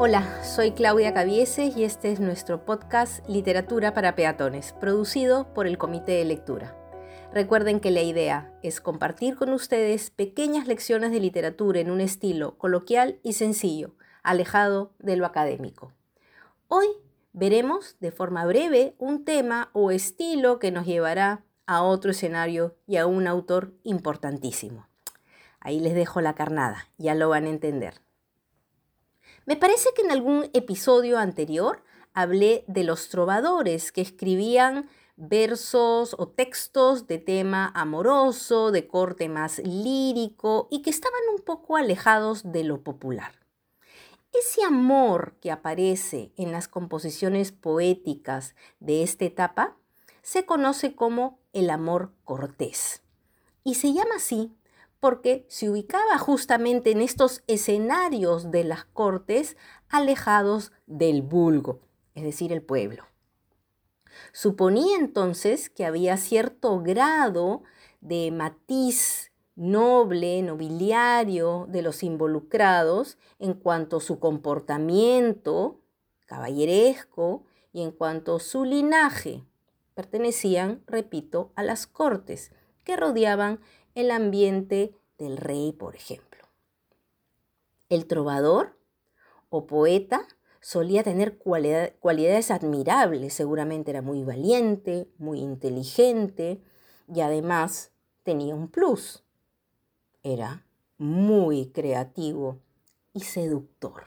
Hola, soy Claudia Cavieses y este es nuestro podcast Literatura para Peatones, producido por el Comité de Lectura. Recuerden que la idea es compartir con ustedes pequeñas lecciones de literatura en un estilo coloquial y sencillo, alejado de lo académico. Hoy veremos de forma breve un tema o estilo que nos llevará a otro escenario y a un autor importantísimo. Ahí les dejo la carnada, ya lo van a entender. Me parece que en algún episodio anterior hablé de los trovadores que escribían versos o textos de tema amoroso, de corte más lírico y que estaban un poco alejados de lo popular. Ese amor que aparece en las composiciones poéticas de esta etapa se conoce como el amor cortés y se llama así porque se ubicaba justamente en estos escenarios de las cortes alejados del vulgo, es decir, el pueblo. Suponía entonces que había cierto grado de matiz noble, nobiliario de los involucrados en cuanto a su comportamiento caballeresco y en cuanto a su linaje. Pertenecían, repito, a las cortes que rodeaban el ambiente del rey, por ejemplo. El trovador o poeta solía tener cualidades admirables, seguramente era muy valiente, muy inteligente y además tenía un plus, era muy creativo y seductor.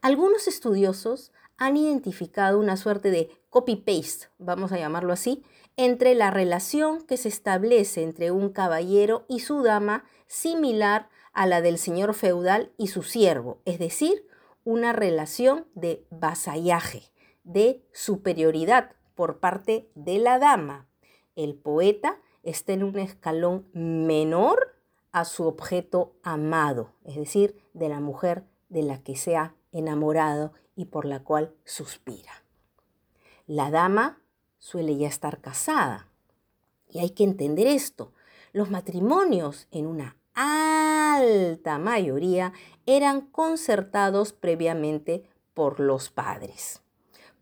Algunos estudiosos han identificado una suerte de copy-paste, vamos a llamarlo así, entre la relación que se establece entre un caballero y su dama similar a la del señor feudal y su siervo, es decir, una relación de vasallaje, de superioridad por parte de la dama. El poeta está en un escalón menor a su objeto amado, es decir, de la mujer de la que se ha enamorado y por la cual suspira. La dama suele ya estar casada. Y hay que entender esto. Los matrimonios en una alta mayoría eran concertados previamente por los padres.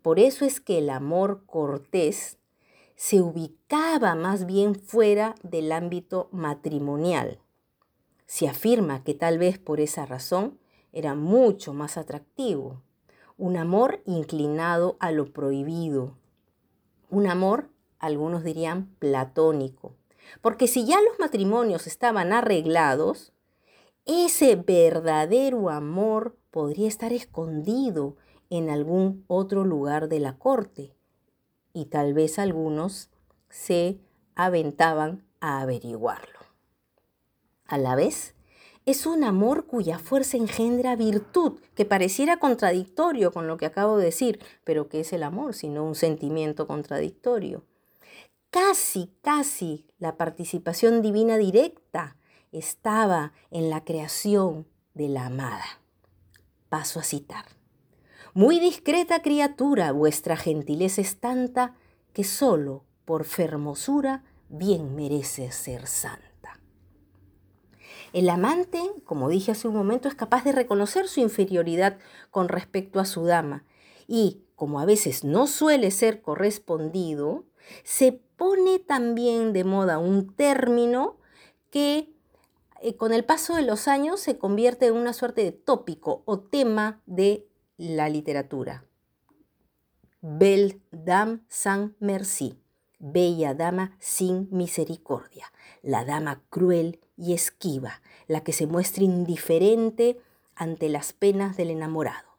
Por eso es que el amor cortés se ubicaba más bien fuera del ámbito matrimonial. Se afirma que tal vez por esa razón era mucho más atractivo, un amor inclinado a lo prohibido, un amor, algunos dirían, platónico. Porque si ya los matrimonios estaban arreglados, ese verdadero amor podría estar escondido en algún otro lugar de la corte. Y tal vez algunos se aventaban a averiguarlo. A la vez, es un amor cuya fuerza engendra virtud, que pareciera contradictorio con lo que acabo de decir, pero que es el amor, sino un sentimiento contradictorio. Casi, casi la participación divina directa estaba en la creación de la amada. Paso a citar. Muy discreta criatura, vuestra gentileza es tanta que solo por fermosura bien merece ser santa. El amante, como dije hace un momento, es capaz de reconocer su inferioridad con respecto a su dama y, como a veces no suele ser correspondido, se pone también de moda un término que eh, con el paso de los años se convierte en una suerte de tópico o tema de la literatura. Belle dame sans merci, bella dama sin misericordia, la dama cruel y esquiva, la que se muestra indiferente ante las penas del enamorado.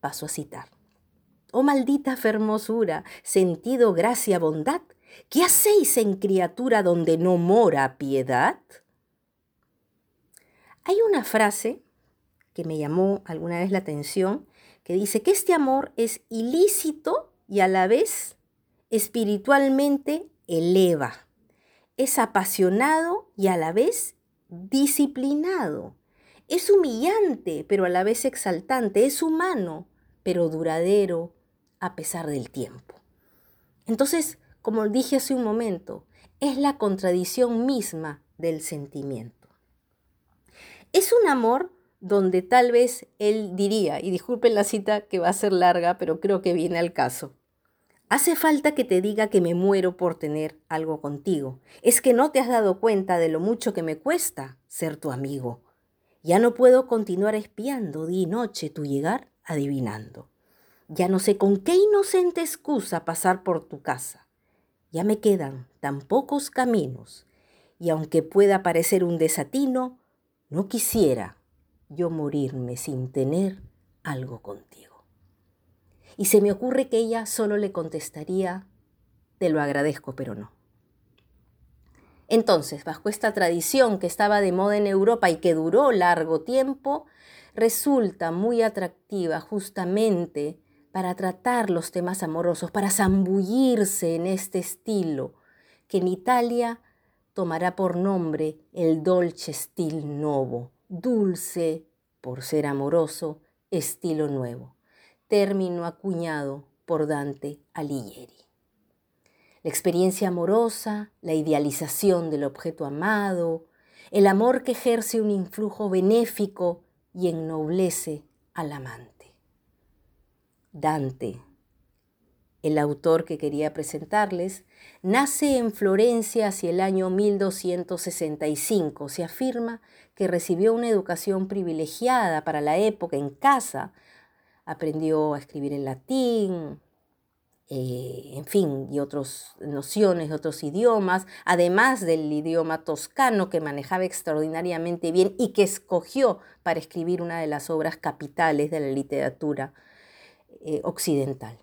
Paso a citar. Oh maldita fermosura, sentido, gracia, bondad, ¿qué hacéis en criatura donde no mora piedad? Hay una frase que me llamó alguna vez la atención, que dice que este amor es ilícito y a la vez espiritualmente eleva es apasionado y a la vez disciplinado. Es humillante, pero a la vez exaltante. Es humano, pero duradero a pesar del tiempo. Entonces, como dije hace un momento, es la contradicción misma del sentimiento. Es un amor donde tal vez él diría, y disculpen la cita que va a ser larga, pero creo que viene al caso. Hace falta que te diga que me muero por tener algo contigo. Es que no te has dado cuenta de lo mucho que me cuesta ser tu amigo. Ya no puedo continuar espiando día y noche tu llegar adivinando. Ya no sé con qué inocente excusa pasar por tu casa. Ya me quedan tan pocos caminos y aunque pueda parecer un desatino, no quisiera yo morirme sin tener algo contigo. Y se me ocurre que ella solo le contestaría, te lo agradezco, pero no. Entonces, bajo esta tradición que estaba de moda en Europa y que duró largo tiempo, resulta muy atractiva justamente para tratar los temas amorosos, para zambullirse en este estilo, que en Italia tomará por nombre el dolce stil novo, dulce por ser amoroso, estilo nuevo, término acuñado por Dante Alighieri. La experiencia amorosa, la idealización del objeto amado, el amor que ejerce un influjo benéfico y ennoblece al amante. Dante, el autor que quería presentarles, nace en Florencia hacia el año 1265. Se afirma que recibió una educación privilegiada para la época en casa. Aprendió a escribir en latín, eh, en fin, y otras nociones, otros idiomas, además del idioma toscano que manejaba extraordinariamente bien y que escogió para escribir una de las obras capitales de la literatura eh, occidental.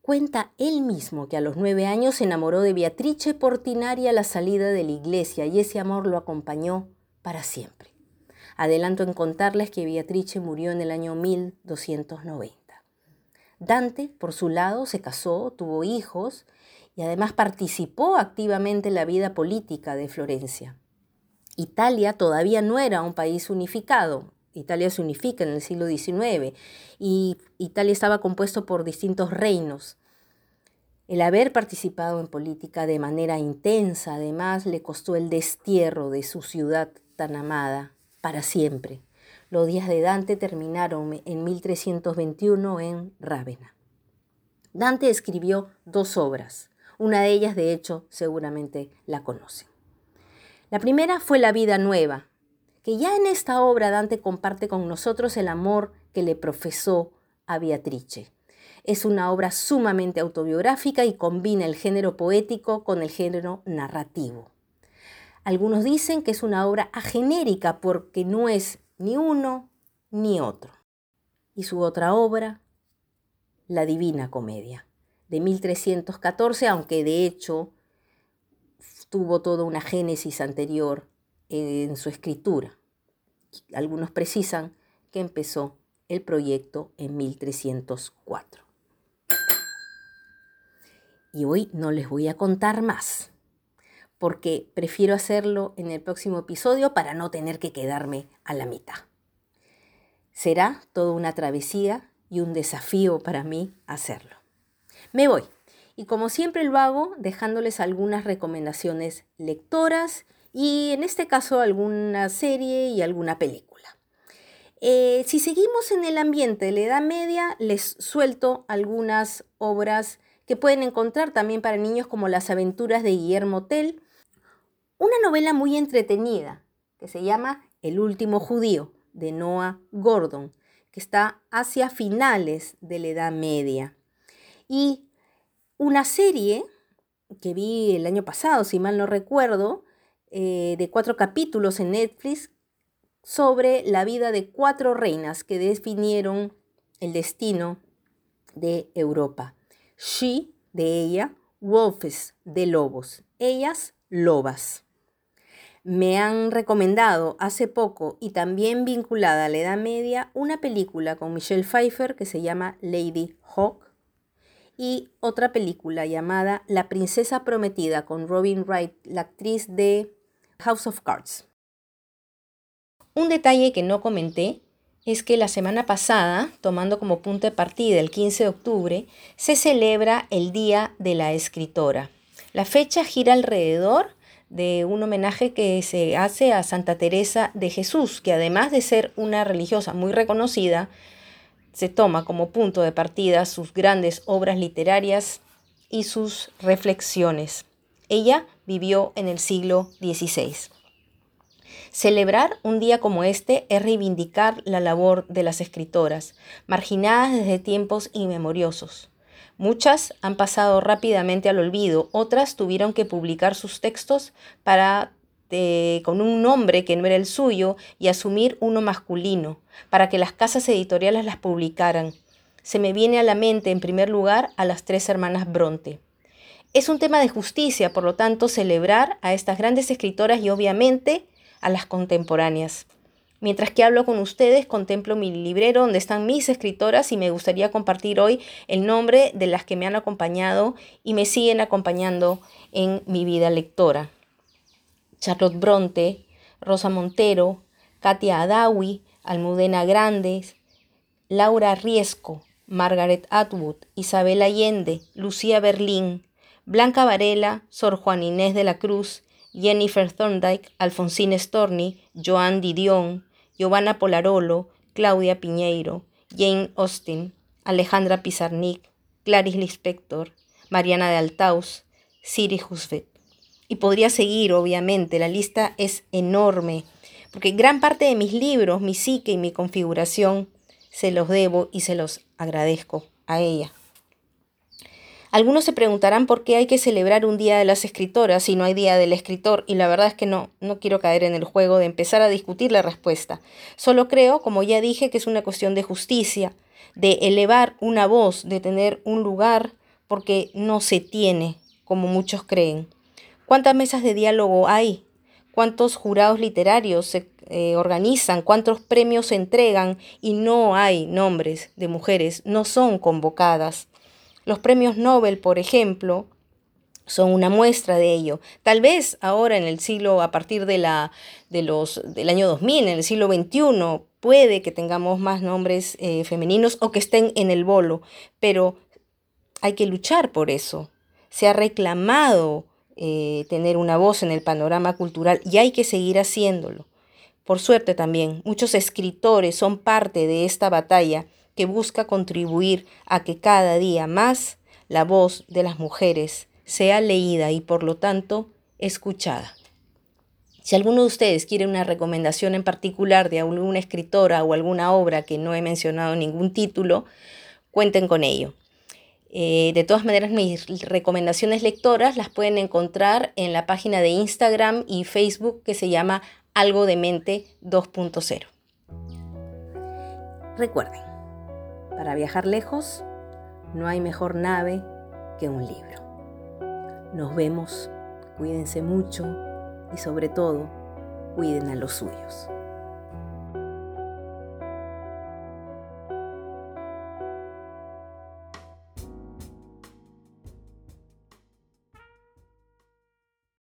Cuenta él mismo que a los nueve años se enamoró de Beatrice Portinari a la salida de la iglesia y ese amor lo acompañó para siempre. Adelanto en contarles que Beatrice murió en el año 1290. Dante, por su lado, se casó, tuvo hijos y además participó activamente en la vida política de Florencia. Italia todavía no era un país unificado, Italia se unifica en el siglo XIX y Italia estaba compuesto por distintos reinos. El haber participado en política de manera intensa, además, le costó el destierro de su ciudad tan amada para siempre. Los días de Dante terminaron en 1321 en Rávena. Dante escribió dos obras. Una de ellas, de hecho, seguramente la conocen. La primera fue La vida nueva, que ya en esta obra Dante comparte con nosotros el amor que le profesó a Beatrice. Es una obra sumamente autobiográfica y combina el género poético con el género narrativo. Algunos dicen que es una obra agenérica porque no es ni uno ni otro. Y su otra obra, La Divina Comedia, de 1314, aunque de hecho tuvo toda una génesis anterior en su escritura. Algunos precisan que empezó el proyecto en 1304. Y hoy no les voy a contar más, porque prefiero hacerlo en el próximo episodio para no tener que quedarme a la mitad. Será toda una travesía y un desafío para mí hacerlo. Me voy, y como siempre lo hago, dejándoles algunas recomendaciones lectoras y en este caso alguna serie y alguna película. Eh, si seguimos en el ambiente de la Edad Media, les suelto algunas obras que pueden encontrar también para niños como Las aventuras de Guillermo Tell, una novela muy entretenida que se llama El último judío de Noah Gordon, que está hacia finales de la Edad Media. Y una serie que vi el año pasado, si mal no recuerdo, eh, de cuatro capítulos en Netflix sobre la vida de cuatro reinas que definieron el destino de Europa. She, de ella, wolves, de lobos. Ellas, lobas. Me han recomendado hace poco y también vinculada a la Edad Media una película con Michelle Pfeiffer que se llama Lady Hawk y otra película llamada La Princesa Prometida con Robin Wright, la actriz de House of Cards. Un detalle que no comenté es que la semana pasada, tomando como punto de partida el 15 de octubre, se celebra el Día de la Escritora. La fecha gira alrededor de un homenaje que se hace a Santa Teresa de Jesús, que además de ser una religiosa muy reconocida, se toma como punto de partida sus grandes obras literarias y sus reflexiones. Ella vivió en el siglo XVI. Celebrar un día como este es reivindicar la labor de las escritoras, marginadas desde tiempos inmemoriosos. Muchas han pasado rápidamente al olvido, otras tuvieron que publicar sus textos para eh, con un nombre que no era el suyo y asumir uno masculino, para que las casas editoriales las publicaran. Se me viene a la mente, en primer lugar, a las tres hermanas Bronte. Es un tema de justicia, por lo tanto, celebrar a estas grandes escritoras y obviamente a las contemporáneas. Mientras que hablo con ustedes, contemplo mi librero donde están mis escritoras y me gustaría compartir hoy el nombre de las que me han acompañado y me siguen acompañando en mi vida lectora. Charlotte Bronte, Rosa Montero, Katia Adawi, Almudena Grandes, Laura Riesco, Margaret Atwood, Isabel Allende, Lucía Berlín, Blanca Varela, Sor Juan Inés de la Cruz, Jennifer Thorndike, Alfonsín Storni, Joan Didion, Giovanna Polarolo, Claudia Piñeiro, Jane Austen, Alejandra Pizarnik, Clarice Lispector, Mariana de Altaus, Siri Husvet. Y podría seguir, obviamente, la lista es enorme, porque gran parte de mis libros, mi psique y mi configuración, se los debo y se los agradezco a ella. Algunos se preguntarán por qué hay que celebrar un día de las escritoras si no hay día del escritor, y la verdad es que no, no quiero caer en el juego de empezar a discutir la respuesta. Solo creo, como ya dije, que es una cuestión de justicia, de elevar una voz, de tener un lugar, porque no se tiene, como muchos creen. ¿Cuántas mesas de diálogo hay? ¿Cuántos jurados literarios se eh, organizan? ¿Cuántos premios se entregan? Y no hay nombres de mujeres, no son convocadas. Los premios Nobel, por ejemplo, son una muestra de ello. Tal vez ahora en el siglo, a partir de la, del año 2000, en el siglo XXI, puede que tengamos más nombres eh, femeninos o que estén en el bolo, pero hay que luchar por eso. Se ha reclamado eh, tener una voz en el panorama cultural y hay que seguir haciéndolo. Por suerte también, muchos escritores son parte de esta batalla que busca contribuir a que cada día más la voz de las mujeres sea leída y por lo tanto escuchada. Si alguno de ustedes quiere una recomendación en particular de alguna escritora o alguna obra que no he mencionado ningún título, cuenten con ello. Eh, de todas maneras, mis recomendaciones lectoras las pueden encontrar en la página de Instagram y Facebook que se llama Algo de Mente 2.0. Recuerden, para viajar lejos, no hay mejor nave que un libro. Nos vemos, cuídense mucho y sobre todo, cuiden a los suyos.